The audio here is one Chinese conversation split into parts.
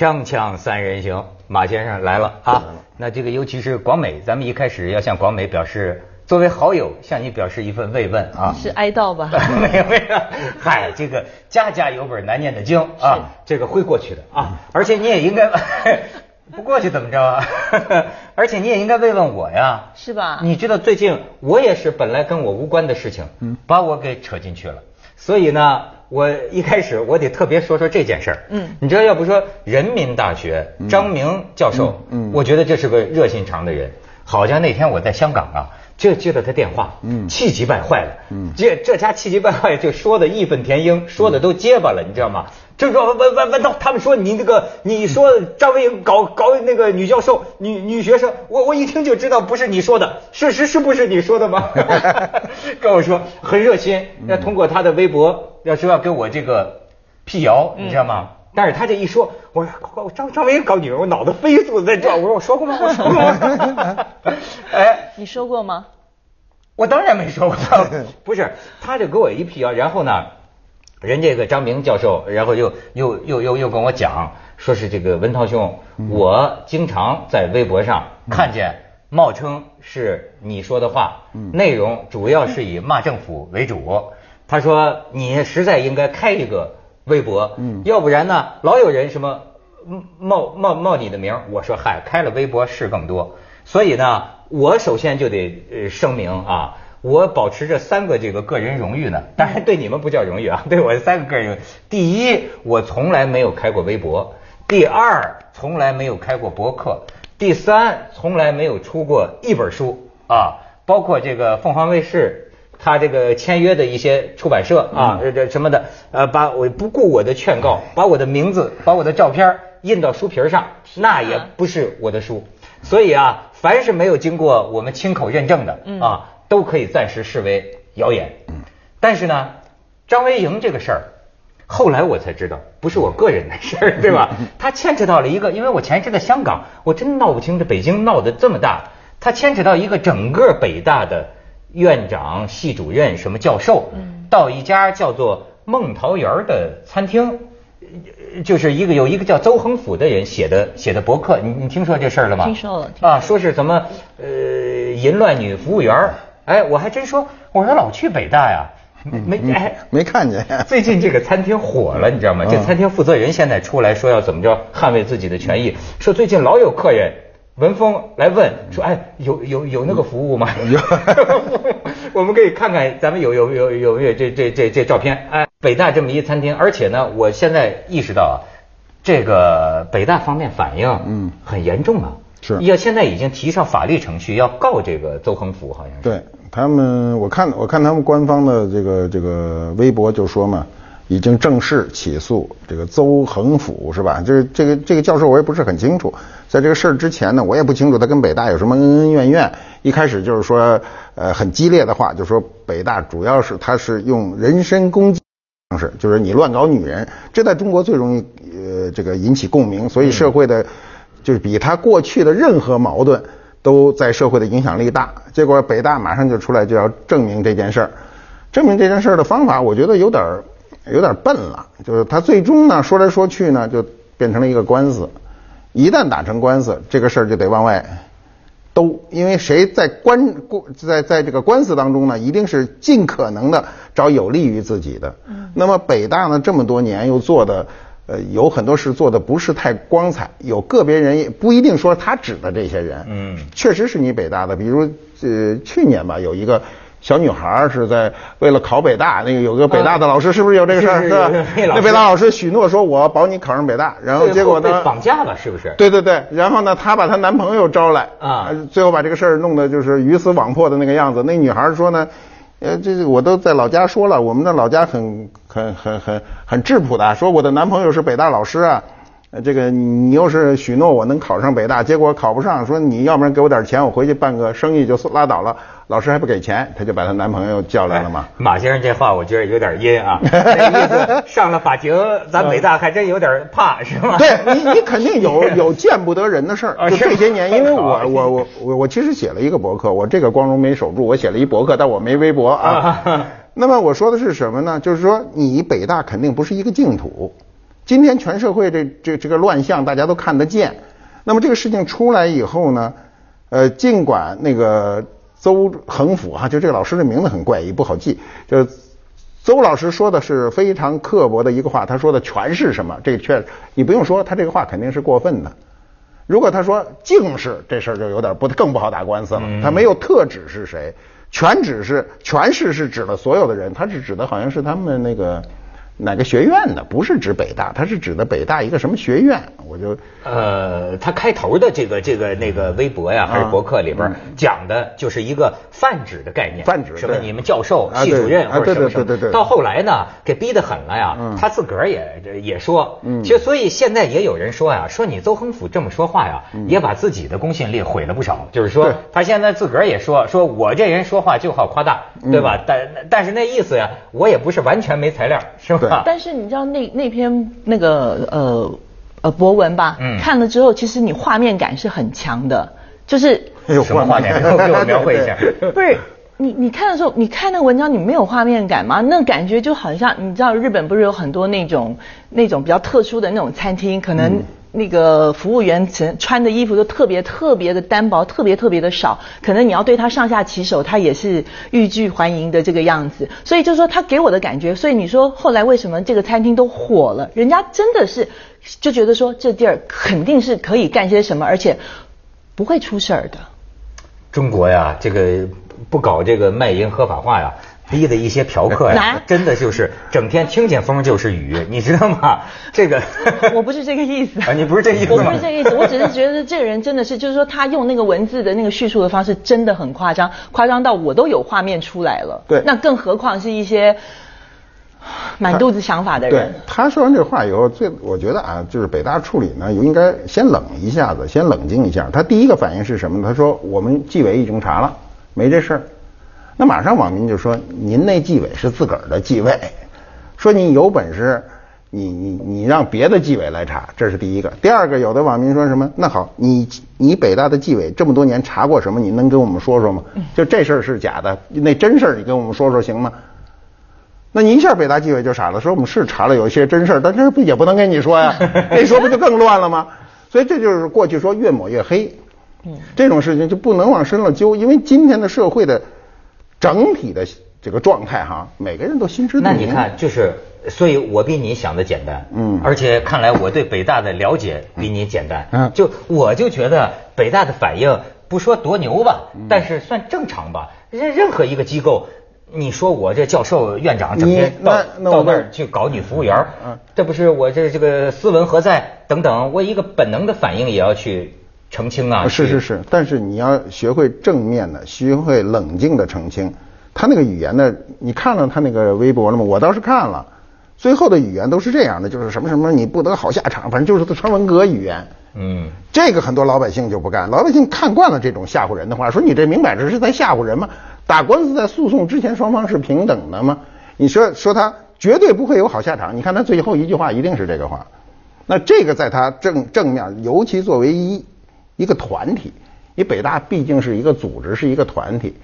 锵锵三人行，马先生来了啊！那这个尤其是广美，咱们一开始要向广美表示，作为好友向你表示一份慰问啊！是哀悼吧？没有没有，嗨，这个家家有本难念的经啊，这个会过去的啊！而且你也应该 不过去怎么着啊？而且你也应该慰问我呀，是吧？你知道最近我也是本来跟我无关的事情，嗯，把我给扯进去了，所以呢。我一开始我得特别说说这件事儿，嗯，你知道要不说人民大学张明教授，嗯，我觉得这是个热心肠的人。好像那天我在香港啊，就接到他电话，嗯，气急败坏了，嗯，这这家气急败坏就说的义愤填膺，说的都结巴了，你知道吗？就说问问问到他们说你那个你说张伟搞搞那个女教授女女学生，我我一听就知道不是你说的，事实是不是你说的吗？跟我说很热心，要通过他的微博要说要给我这个辟谣，你知道吗？但是他这一说，我说张张伟搞女人，我脑子飞速的在转，我说我说过吗？我说过吗？哎，你说过吗？我当然没说过，不是，他就给我一辟谣，然后呢？人这个张明教授，然后又又又又又跟我讲，说是这个文涛兄，我经常在微博上看见冒称是你说的话，内容主要是以骂政府为主。他说你实在应该开一个微博，要不然呢，老有人什么冒冒冒你的名。我说嗨，开了微博事更多，所以呢，我首先就得呃声明啊。我保持着三个这个个人荣誉呢，当然对你们不叫荣誉啊，对我三个个人荣誉。第一，我从来没有开过微博；第二，从来没有开过博客；第三，从来没有出过一本书啊，包括这个凤凰卫视他这个签约的一些出版社啊，这这什么的，呃，把我不顾我的劝告，把我的名字、把我的照片印到书皮上，那也不是我的书。所以啊，凡是没有经过我们亲口认证的啊。都可以暂时视为谣言，但是呢，张维迎这个事儿，后来我才知道不是我个人的事儿，对吧？他牵扯到了一个，因为我前一阵在香港，我真闹不清这北京闹得这么大，他牵扯到一个整个北大的院长、系主任、什么教授，到一家叫做梦桃园的餐厅，就是一个有一个叫邹恒甫的人写的写的博客，你你听说这事儿了吗？听说了啊，说是怎么呃淫乱女服务员。哎，我还真说，我说老去北大呀，没哎没看见。最近这个餐厅火了，你知道吗？这餐厅负责人现在出来说要怎么着捍卫自己的权益，说最近老有客人文峰来问说，哎，有有有那个服务吗？有，我们可以看看，咱们有有有有没有这这这这照片？哎，北大这么一餐厅，而且呢，我现在意识到啊，这个北大方面反应嗯很严重啊，是要现在已经提上法律程序要告这个邹恒甫，好像是对。他们，我看我看他们官方的这个这个微博就说嘛，已经正式起诉这个邹恒甫是吧？就是这个这个教授我也不是很清楚，在这个事儿之前呢，我也不清楚他跟北大有什么恩恩怨怨。一开始就是说，呃，很激烈的话，就说北大主要是他是用人身攻击方式，就是你乱搞女人，这在中国最容易呃这个引起共鸣，所以社会的，就是比他过去的任何矛盾。都在社会的影响力大，结果北大马上就出来就要证明这件事儿，证明这件事儿的方法，我觉得有点儿有点笨了。就是他最终呢说来说去呢，就变成了一个官司。一旦打成官司，这个事儿就得往外兜，因为谁在官过在在这个官司当中呢，一定是尽可能的找有利于自己的。那么北大呢这么多年又做的。呃，有很多事做的不是太光彩，有个别人也不一定说他指的这些人，嗯，确实是你北大的，比如呃去年吧，有一个小女孩是在为了考北大，那个有个北大的老师，是不是有这个事儿？是吧？那北大老师许诺说我保你考上北大，然后结果呢？绑架了，是不是？对对对，然后呢，她把她男朋友招来啊，最后把这个事儿弄得就是鱼死网破的那个样子。那女孩说呢？呃，这个我都在老家说了，我们的老家很很很很很质朴的，说我的男朋友是北大老师啊，这个你要是许诺我能考上北大，结果考不上，说你要不然给我点钱，我回去办个生意就拉倒了。老师还不给钱，她就把她男朋友叫来了嘛。马先生这话我觉得有点阴啊，那意思上了法庭，咱北大还真有点怕，是吗？对你，你肯定有有见不得人的事儿。就这些年，因为我我我我我其实写了一个博客，我这个光荣没守住，我写了一博客，但我没微博啊。那么我说的是什么呢？就是说你北大肯定不是一个净土。今天全社会这这这个乱象大家都看得见。那么这个事情出来以后呢，呃，尽管那个邹恒甫哈，就这个老师的名字很怪异，不好记。就邹老师说的是非常刻薄的一个话，他说的全是什么？这确你不用说，他这个话肯定是过分的。如果他说竟是这事儿就有点不更不好打官司了。他没有特指是谁，全指是全是是指了所有的人，他是指的好像是他们那个。哪个学院的？不是指北大，他是指的北大一个什么学院？我就呃，他开头的这个这个那个微博呀，还是博客里边讲的就是一个泛指的概念，泛指什么你们教授、系主任或者什么什么。到后来呢，给逼得狠了呀，他自个儿也也说，就所以现在也有人说呀，说你邹恒甫这么说话呀，也把自己的公信力毁了不少。就是说，他现在自个儿也说，说我这人说话就好夸大，对吧？但但是那意思呀，我也不是完全没材料，是吧？但是你知道那那篇那个呃呃博文吧？嗯，看了之后，其实你画面感是很强的，就是什么画面？给我描绘一下。不是你你看的时候，你看那文章，你没有画面感吗？那感觉就好像你知道日本不是有很多那种那种比较特殊的那种餐厅，可能。那个服务员穿穿的衣服都特别特别的单薄，特别特别的少，可能你要对他上下其手，他也是欲拒还迎的这个样子。所以就是说他给我的感觉，所以你说后来为什么这个餐厅都火了？人家真的是就觉得说这地儿肯定是可以干些什么，而且不会出事儿的。中国呀，这个不搞这个卖淫合法化呀。逼的一些嫖客呀，真的就是整天听见风就是雨，你知道吗？这个 我不是这个意思啊，你不是这意思我不是这个意思，我只是觉得这个人真的是，就是说他用那个文字的那个叙述的方式真的很夸张，夸张到我都有画面出来了。对，那更何况是一些满肚子想法的人。对，他说完这话以后，最我觉得啊，就是北大处理呢，应该先冷一下子，先冷静一下。他第一个反应是什么？他说我们纪委已经查了，没这事儿。那马上网民就说：“您那纪委是自个儿的纪委，说你有本事，你你你让别的纪委来查，这是第一个。第二个，有的网民说什么？那好，你你北大的纪委这么多年查过什么？你能跟我们说说吗？就这事儿是假的，那真事儿你跟我们说说行吗？那你一下北大纪委就傻了，说我们是查了有一些真事儿，但是不也不能跟你说呀，那说不就更乱了吗？所以这就是过去说越抹越黑，嗯，这种事情就不能往深了究，因为今天的社会的。”整体的这个状态哈，每个人都心知肚明。那你看，就是，所以我比你想的简单，嗯，而且看来我对北大的了解比你简单，嗯，就我就觉得北大的反应不说多牛吧，但是算正常吧。任任何一个机构，你说我这教授院长整天到到那儿去搞女服务员，嗯，这不是我这这个斯文何在等等，我一个本能的反应也要去。澄清啊！是是是，但是你要学会正面的，学会冷静的澄清。他那个语言呢？你看了他那个微博了吗？我倒是看了，最后的语言都是这样的，就是什么什么你不得好下场，反正就是川文革语言。嗯，这个很多老百姓就不干，老百姓看惯了这种吓唬人的话，说你这明摆着是在吓唬人吗？打官司在诉讼之前双方是平等的吗？你说说他绝对不会有好下场。你看他最后一句话一定是这个话，那这个在他正正面，尤其作为一。一个团体，你北大毕竟是一个组织，是一个团体。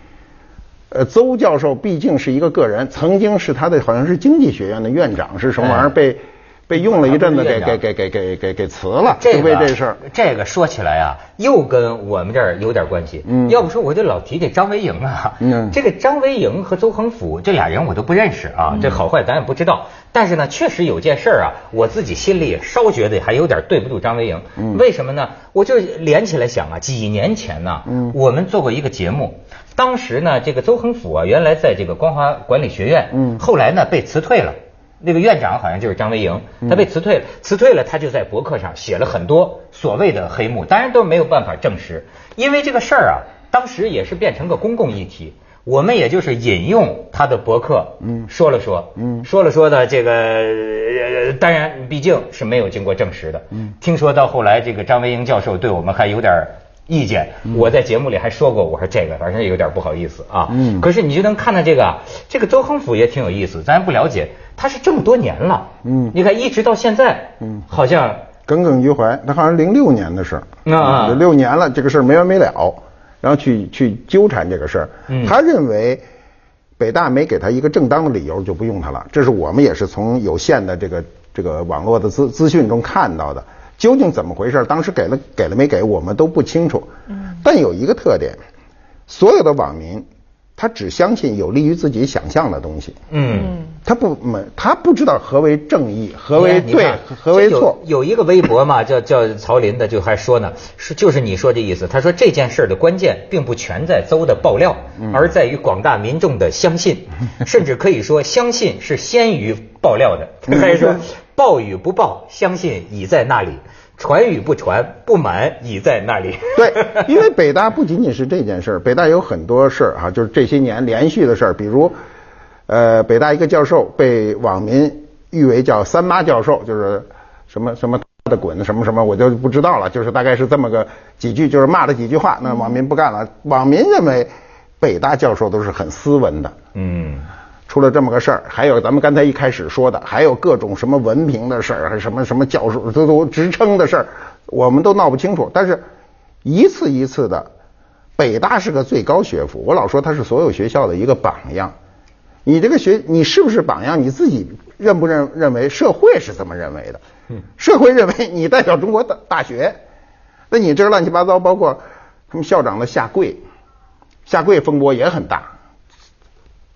呃，邹教授毕竟是一个个人，曾经是他的好像是经济学院的院长，是什么玩意儿被被用了一阵子，给给给给给给给辞了，就为这事儿。这个说起来啊，又跟我们这儿有点关系。嗯，要不说我就老提这张维迎啊。嗯，这个张维迎和邹恒甫这俩人我都不认识啊，这好坏咱也不知道。但是呢，确实有件事儿啊，我自己心里稍觉得还有点对不住张维迎。嗯，为什么呢？我就连起来想啊，几年前呢，嗯，我们做过一个节目，当时呢，这个邹恒甫啊，原来在这个光华管理学院，嗯，后来呢被辞退了，那个院长好像就是张维迎，他被辞退了，辞退了，他就在博客上写了很多所谓的黑幕，当然都没有办法证实，因为这个事儿啊，当时也是变成个公共议题。我们也就是引用他的博客，嗯，说了说，嗯，说了说的这个，当然毕竟是没有经过证实的，嗯，听说到后来这个张维迎教授对我们还有点意见，我在节目里还说过，我说这个反正有点不好意思啊，嗯，可是你就能看到这个，这个周恒甫也挺有意思，咱不了解，他是这么多年了，嗯，你看一直到现在，嗯，好像耿耿于怀，他好像零六年的事儿，啊，六年了，这个事儿没完没了。然后去去纠缠这个事儿，他认为北大没给他一个正当的理由就不用他了。这是我们也是从有限的这个这个网络的资资讯中看到的。究竟怎么回事？当时给了给了没给，我们都不清楚。嗯。但有一个特点，所有的网民。他只相信有利于自己想象的东西。嗯，他不没他不知道何为正义，何为对，何为错。有一个微博嘛，叫叫曹林的，就还说呢，是就是你说这意思。他说这件事的关键并不全在邹的爆料，而在于广大民众的相信，甚至可以说相信是先于爆料的。他还说报与不报，相信已在那里。传与不传，不满已在那里。对，因为北大不仅仅是这件事儿，北大有很多事儿哈，就是这些年连续的事儿，比如，呃，北大一个教授被网民誉为叫“三妈教授”，就是什么什么的滚什么什么，我就不知道了，就是大概是这么个几句，就是骂了几句话，那网民不干了。网民认为北大教授都是很斯文的。嗯。出了这么个事儿，还有咱们刚才一开始说的，还有各种什么文凭的事儿，还什么什么教授都都职称的事儿，我们都闹不清楚。但是，一次一次的，北大是个最高学府，我老说它是所有学校的一个榜样。你这个学，你是不是榜样？你自己认不认认为？社会是这么认为的。嗯。社会认为你代表中国的大学，那你这乱七八糟，包括他们校长的下跪，下跪风波也很大。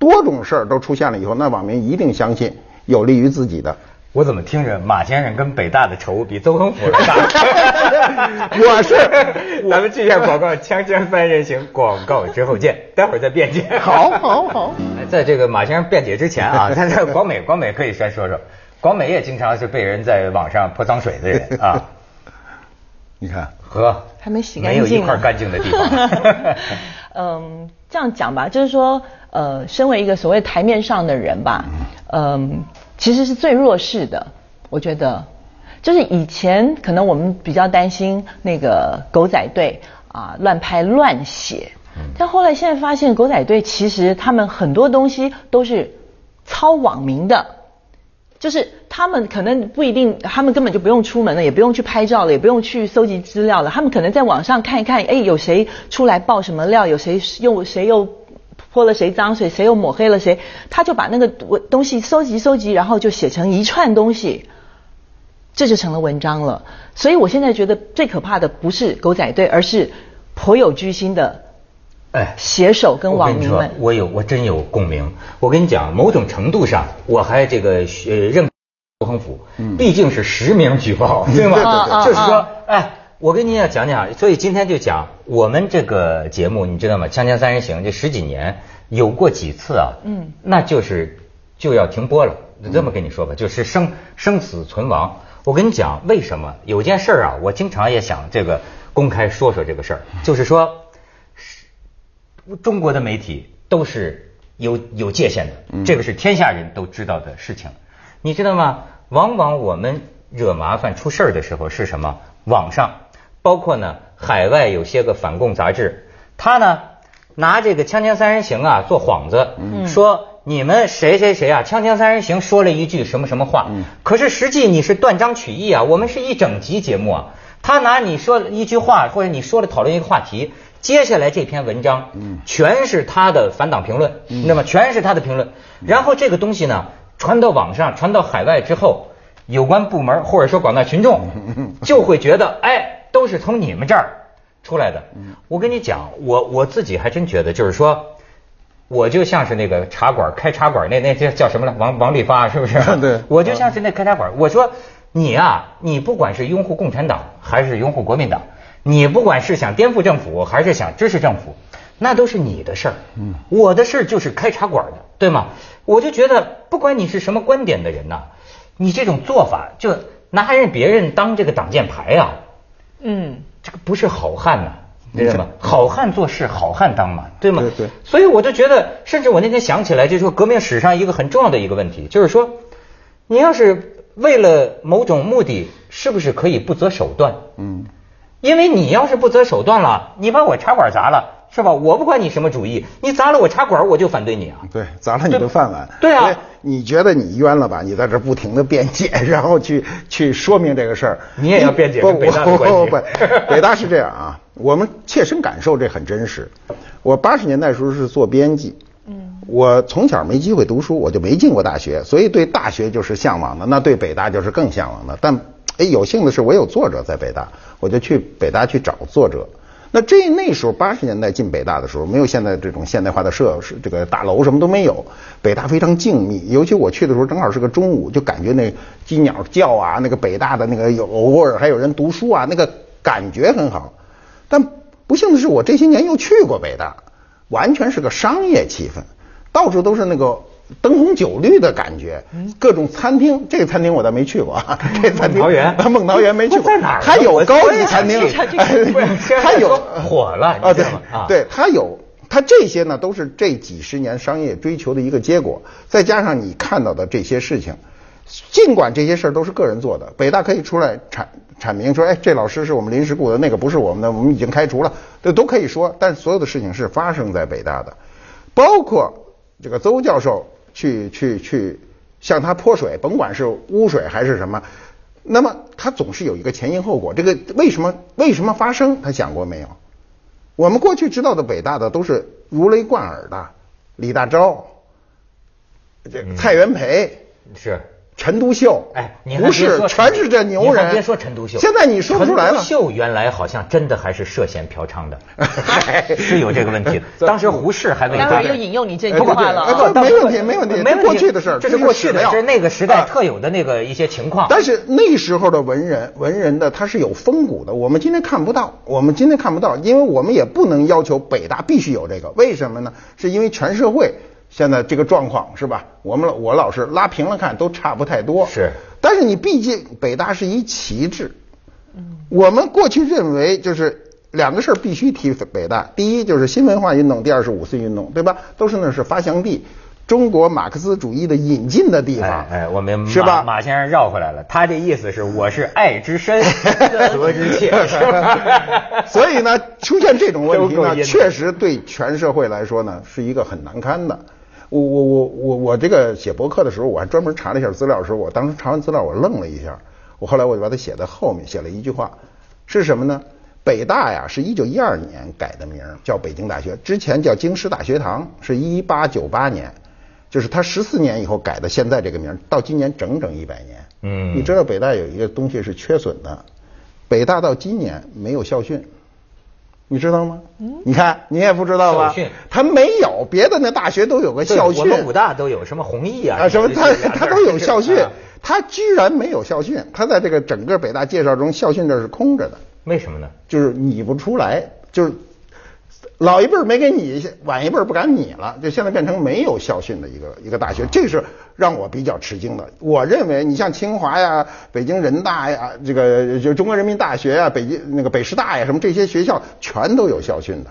多种事儿都出现了以后，那网民一定相信有利于自己的。我怎么听着马先生跟北大的仇比邹恒府大？我是，咱们去一下广告，锵锵三人行广告之后见，待会儿再辩解。好，好，好。在这个马先生辩解之前啊，他这广美，广美可以先说说，广美也经常是被人在网上泼脏水的人啊。你看，和，还没洗干净，没有一块干净的地方。嗯，这样讲吧，就是说。呃，身为一个所谓台面上的人吧，嗯，其实是最弱势的。我觉得，就是以前可能我们比较担心那个狗仔队啊乱拍乱写，但后来现在发现狗仔队其实他们很多东西都是抄网民的，就是他们可能不一定，他们根本就不用出门了，也不用去拍照了，也不用去搜集资料了，他们可能在网上看一看，哎，有谁出来爆什么料，有谁又谁又。泼了谁脏水，谁又抹黑了谁，他就把那个东西搜集搜集，然后就写成一串东西，这就成了文章了。所以我现在觉得最可怕的不是狗仔队，而是颇有居心的哎写手跟网民们。我有我真有共鸣。我跟你讲，某种程度上我还这个呃认周恒甫，毕竟是实名举报，对吗？就是说，哎。我跟您要讲讲，所以今天就讲我们这个节目，你知道吗？《锵锵三人行》这十几年有过几次啊？嗯，那就是就要停播了。这么跟你说吧，就是生生死存亡。我跟你讲，为什么有件事啊？我经常也想这个公开说说这个事儿，就是说，中国的媒体都是有有界限的，这个是天下人都知道的事情。你知道吗？往往我们惹麻烦出事儿的时候是什么？网上。包括呢，海外有些个反共杂志，他呢拿这个《锵锵三人行》啊做幌子，说你们谁谁谁啊，《锵锵三人行》说了一句什么什么话，可是实际你是断章取义啊，我们是一整集节目啊，他拿你说一句话或者你说了讨论一个话题，接下来这篇文章，嗯全是他的反党评论，那么全是他的评论，然后这个东西呢传到网上，传到海外之后，有关部门或者说广大群众 就会觉得，哎。都是从你们这儿出来的。我跟你讲，我我自己还真觉得，就是说，我就像是那个茶馆开茶馆那那叫叫什么了？王王利发是不是？对。我就像是那开茶馆。我说你啊，你不管是拥护共产党还是拥护国民党，你不管是想颠覆政府还是想支持政府，那都是你的事儿。嗯。我的事儿就是开茶馆的，对吗？我就觉得，不管你是什么观点的人呐，你这种做法就拿人别人当这个挡箭牌啊。嗯，这个不是好汉呐，知道吗？好汉做事好汉当嘛，对吗？对对。所以我就觉得，甚至我那天想起来，就是说革命史上一个很重要的一个问题，就是说，你要是为了某种目的，是不是可以不择手段？嗯。因为你要是不择手段了，你把我茶馆砸了。是吧？我不管你什么主意，你砸了我茶馆，我就反对你啊！对，砸了你的饭碗。对啊，你觉得你冤了吧？你在这不停的辩解，然后去去说明这个事儿。你也要辩解跟北大的关系。北大是这样啊，我们切身感受这很真实。我八十年代时候是做编辑，嗯，我从小没机会读书，我就没进过大学，所以对。大学就是向往的，那对北大就是更向往的。但哎，有幸的是我有作者在北大，我就去北大去找作者。那这那时候八十年代进北大的时候，没有现在这种现代化的设施，这个大楼什么都没有。北大非常静谧，尤其我去的时候正好是个中午，就感觉那鸡鸟叫啊，那个北大的那个有偶尔还有人读书啊，那个感觉很好。但不幸的是，我这些年又去过北大，完全是个商业气氛，到处都是那个。灯红酒绿的感觉，各种餐厅，这个餐厅我倒没去过啊。这餐厅，孟桃园，孟桃园没去过。在哪儿？它有高级餐厅，它有火了啊！对啊，对，它有，它这些呢都是这几十年商业追求的一个结果。再加上你看到的这些事情，尽管这些事儿都是个人做的，北大可以出来阐阐明说，哎，这老师是我们临时雇的，那个不是我们的，我们已经开除了，这都可以说。但所有的事情是发生在北大的，包括这个邹教授。去去去向他泼水，甭管是污水还是什么，那么他总是有一个前因后果。这个为什么为什么发生？他想过没有？我们过去知道的北大的都是如雷贯耳的，李大钊，这蔡元培是。陈独秀，哎，不是，全是这牛人。别说陈独秀，现在你说不出来了。陈独秀原来好像真的还是涉嫌嫖娼的，是有这个问题。当时胡适还没。待会又引用你这句话了。没问题，没问题，没过去的事儿，这是过去的，是那个时代特有的那个一些情况。但是那时候的文人，文人的他是有风骨的，我们今天看不到，我们今天看不到，因为我们也不能要求北大必须有这个，为什么呢？是因为全社会。现在这个状况是吧？我们我老是拉平了看，都差不太多。是，但是你毕竟北大是一旗帜。嗯。我们过去认为就是两个事儿必须提北大，第一就是新文化运动，第二是五四运动，对吧？都是那是发祥地，中国马克思主义的引进的地方。哎，我们是吧？马先生绕回来了，他这意思是我是爱之深，责之切。所以呢，出现这种问题呢，确实对全社会来说呢，是一个很难堪的。我我我我我这个写博客的时候，我还专门查了一下资料的时候，我当时查完资料，我愣了一下。我后来我就把它写在后面，写了一句话，是什么呢？北大呀，是一九一二年改的名，叫北京大学，之前叫京师大学堂，是一八九八年，就是他十四年以后改的，现在这个名，到今年整整一百年。嗯，你知道北大有一个东西是缺损的，北大到今年没有校训。你知道吗？嗯，你看你也不知道吧？他没有，别的那大学都有个校训。我们武大都有什么弘毅啊？啊，什么他他都有校训，他居然没有校训。他在这个整个北大介绍中，校训这是空着的。为什么呢？就是拟不出来，就是。老一辈儿没给你，晚一辈儿不敢你了，就现在变成没有校训的一个一个大学，这是让我比较吃惊的。我认为你像清华呀、北京人大呀、这个就中国人民大学呀、北京那个北师大呀，什么这些学校全都有校训的，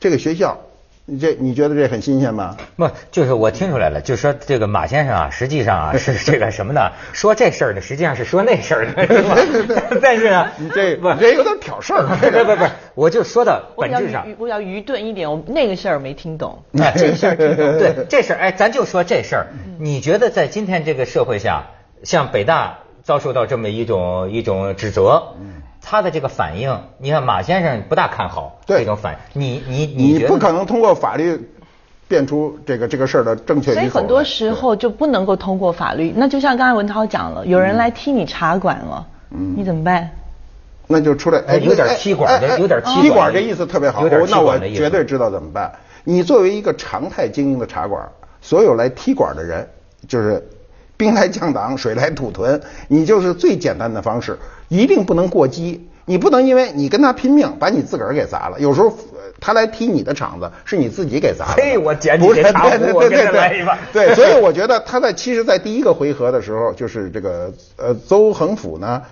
这个学校。你这你觉得这很新鲜吗？不，就是我听出来了，就是说这个马先生啊，实际上啊是这个什么呢？说这事儿呢，实际上是说那事儿的，是吧？但是呢，你这不这有点挑事儿。不不不，我就说到本质上。我要愚钝一点，我那个事儿没听懂。这事儿听懂。对，这事儿哎，咱就说这事儿。你觉得在今天这个社会下，像北大遭受到这么一种一种指责？他的这个反应，你看马先生不大看好这种反应。你你你不可能通过法律变出这个这个事儿的正确。所以很多时候就不能够通过法律。那就像刚才文涛讲了，有人来踢你茶馆了，你怎么办？那就出来，哎，有点踢馆的，有点踢馆这意思特别好。那我绝对知道怎么办。你作为一个常态经营的茶馆，所有来踢馆的人，就是兵来将挡，水来土屯，你就是最简单的方式。一定不能过激，你不能因为你跟他拼命，把你自个儿给砸了。有时候他来踢你的场子，是你自己给砸了。嘿，我捡你的茶壶，我给他来一把。对，所以我觉得他在其实，在第一个回合的时候，就是这个呃邹恒甫呢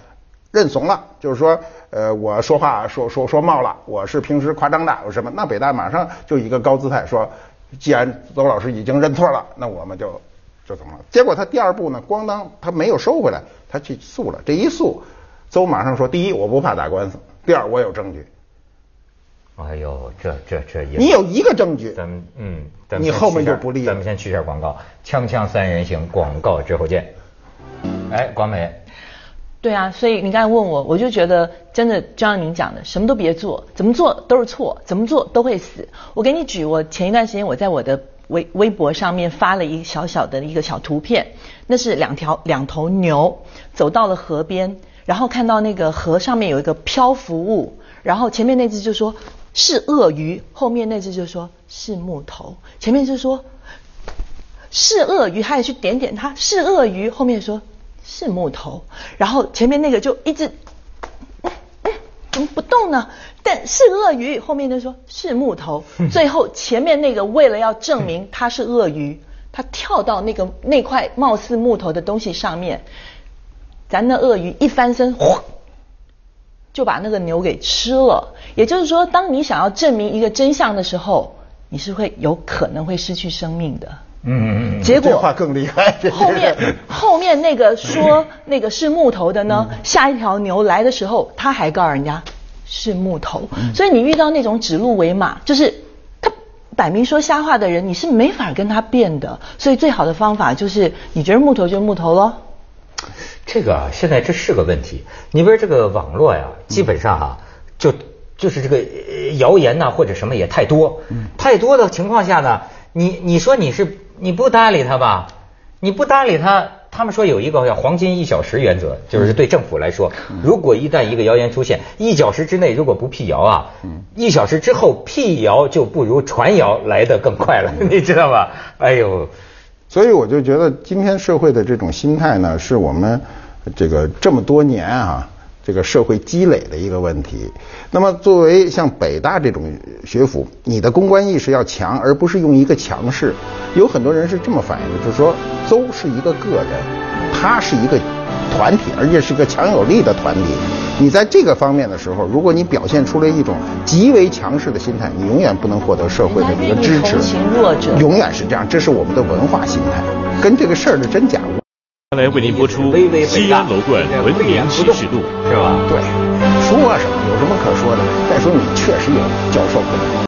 认怂了，就是说呃我说话说说说冒了，我是平时夸张的，有什么？那北大马上就一个高姿态说，既然邹老师已经认错了，那我们就就怎么了？结果他第二步呢，咣当，他没有收回来，他去诉了，这一诉。邹马上说：“第一，我不怕打官司；第二，我有证据。”哎呦，这这这也你有一个证据，咱们嗯，你后面就不利。咱们先去下广告，锵锵三人行，广告之后见。哎，广美。对啊，所以你刚才问我，我就觉得真的就像您讲的，什么都别做，怎么做都是错，怎么做都会死。我给你举，我前一段时间我在我的微微博上面发了一个小小的一个小图片，那是两条两头牛走到了河边，然后看到那个河上面有一个漂浮物，然后前面那只就说是鳄鱼，后面那只就说是木头，前面就说是鳄鱼，他也去点点它是鳄鱼，后面说是木头，然后前面那个就一直。怎么不动呢？但是鳄鱼后面就说是木头，最后前面那个为了要证明它是鳄鱼，它跳到那个那块貌似木头的东西上面，咱那鳄鱼一翻身，哗，就把那个牛给吃了。也就是说，当你想要证明一个真相的时候，你是会有可能会失去生命的。嗯嗯嗯。结果这话更厉害。后面 后面那个说那个是木头的呢，下一条牛来的时候，他还告诉人家是木头。所以你遇到那种指鹿为马，就是他摆明说瞎话的人，你是没法跟他辩的。所以最好的方法就是，你觉得木头就木头喽。这个啊，现在这是个问题。你比如这个网络呀，基本上啊、就就是这个呃谣言呐、或者什么也太多，太多的情况下呢，你你说你是你不搭理他吧，你不搭理他，他们说有一个叫黄金一小时原则，就是对政府来说，如果一旦一个谣言出现，一小时之内如果不辟谣啊，一小时之后辟谣就不如传谣来的更快了，你知道吧？哎呦。所以我就觉得今天社会的这种心态呢，是我们这个这么多年啊，这个社会积累的一个问题。那么作为像北大这种学府，你的公关意识要强，而不是用一个强势。有很多人是这么反映的，就是说邹是一个个人，他是一个团体，而且是个强有力的团体。你在这个方面的时候，如果你表现出了一种极为强势的心态，你永远不能获得社会的这个支持。永远是这样，这是我们的文化心态，跟这个事儿的真假。接下来为您播出西安楼冠文明启示录》。是吧？对，说什么有什么可说的？再说你确实有教授。